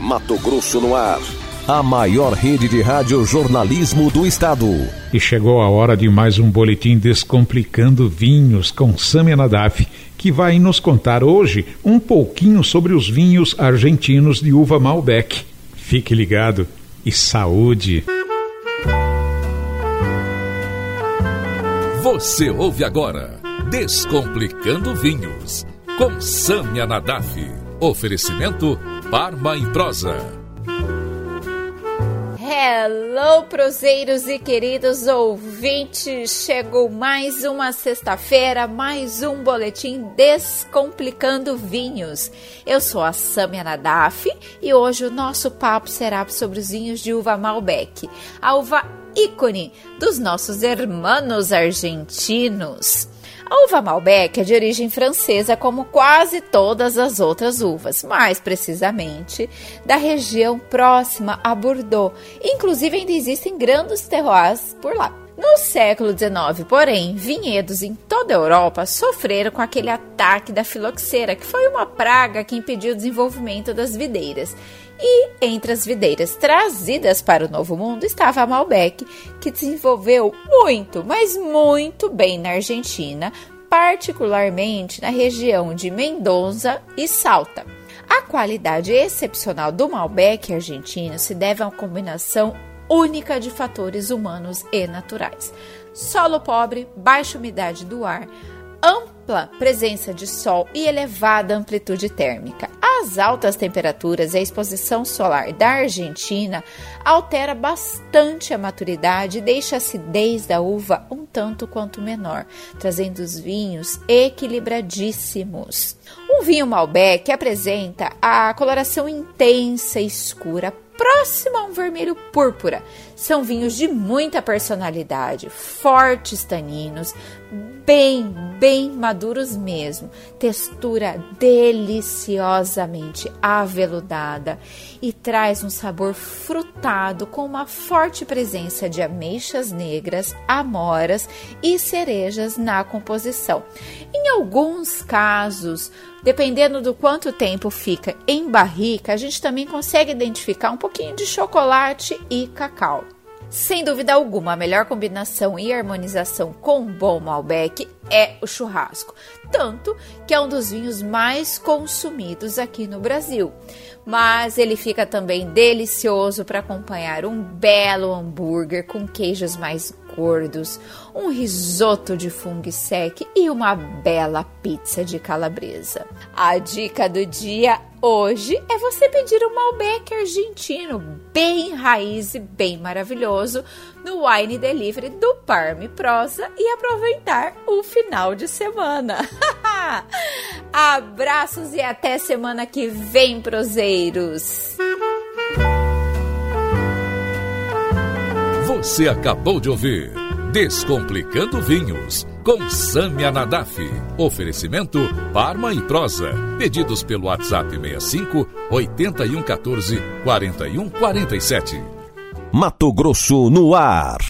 Mato Grosso no ar. A maior rede de rádio jornalismo do estado. E chegou a hora de mais um boletim Descomplicando Vinhos com Samia Nadaf, que vai nos contar hoje um pouquinho sobre os vinhos argentinos de uva Malbec. Fique ligado e saúde! Você ouve agora Descomplicando Vinhos com Samia Nadaf. Oferecimento Parma em Prosa. Hello, proseiros e queridos ouvintes! Chegou mais uma sexta-feira, mais um boletim Descomplicando Vinhos. Eu sou a Samia Nadaf e hoje o nosso papo será sobre os vinhos de uva Malbec, a uva ícone dos nossos hermanos argentinos. A uva Malbec é de origem francesa, como quase todas as outras uvas, mais precisamente da região próxima a Bordeaux. Inclusive, ainda existem grandes terroirs por lá. No século XIX, porém, vinhedos em toda a Europa sofreram com aquele ataque da filoxera, que foi uma praga que impediu o desenvolvimento das videiras. E entre as videiras trazidas para o Novo Mundo estava a Malbec, que desenvolveu muito, mas muito bem na Argentina, particularmente na região de Mendoza e Salta. A qualidade excepcional do Malbec argentino se deve a uma combinação única de fatores humanos e naturais. Solo pobre, baixa umidade do ar, ampla presença de sol e elevada amplitude térmica. As altas temperaturas e a exposição solar da Argentina altera bastante a maturidade e deixa a acidez da uva um tanto quanto menor, trazendo os vinhos equilibradíssimos. Um vinho Malbec apresenta a coloração intensa e escura, próxima a um vermelho púrpura. São vinhos de muita personalidade, fortes taninos, bem, bem maduros mesmo, textura deliciosamente aveludada e traz um sabor frutado com uma forte presença de ameixas negras, amoras e cerejas na composição. Em alguns casos, dependendo do quanto tempo fica em barrica, a gente também consegue identificar um pouquinho de chocolate e cacau. Sem dúvida alguma, a melhor combinação e harmonização com um bom Malbec é o churrasco, tanto que é um dos vinhos mais consumidos aqui no Brasil. Mas ele fica também delicioso para acompanhar um belo hambúrguer com queijos mais gordos, um risoto de fungo sec e uma bela pizza de calabresa. A dica do dia hoje é você pedir um Malbec argentino bem raiz e bem maravilhoso no Wine Delivery do Parme Prosa e aproveitar o final de semana. Abraços e até semana que vem, proseiros! Você acabou de ouvir Descomplicando Vinhos com Sâmia Nadaf. Oferecimento Parma e Prosa. Pedidos pelo WhatsApp 65 8114 4147. Mato Grosso no ar.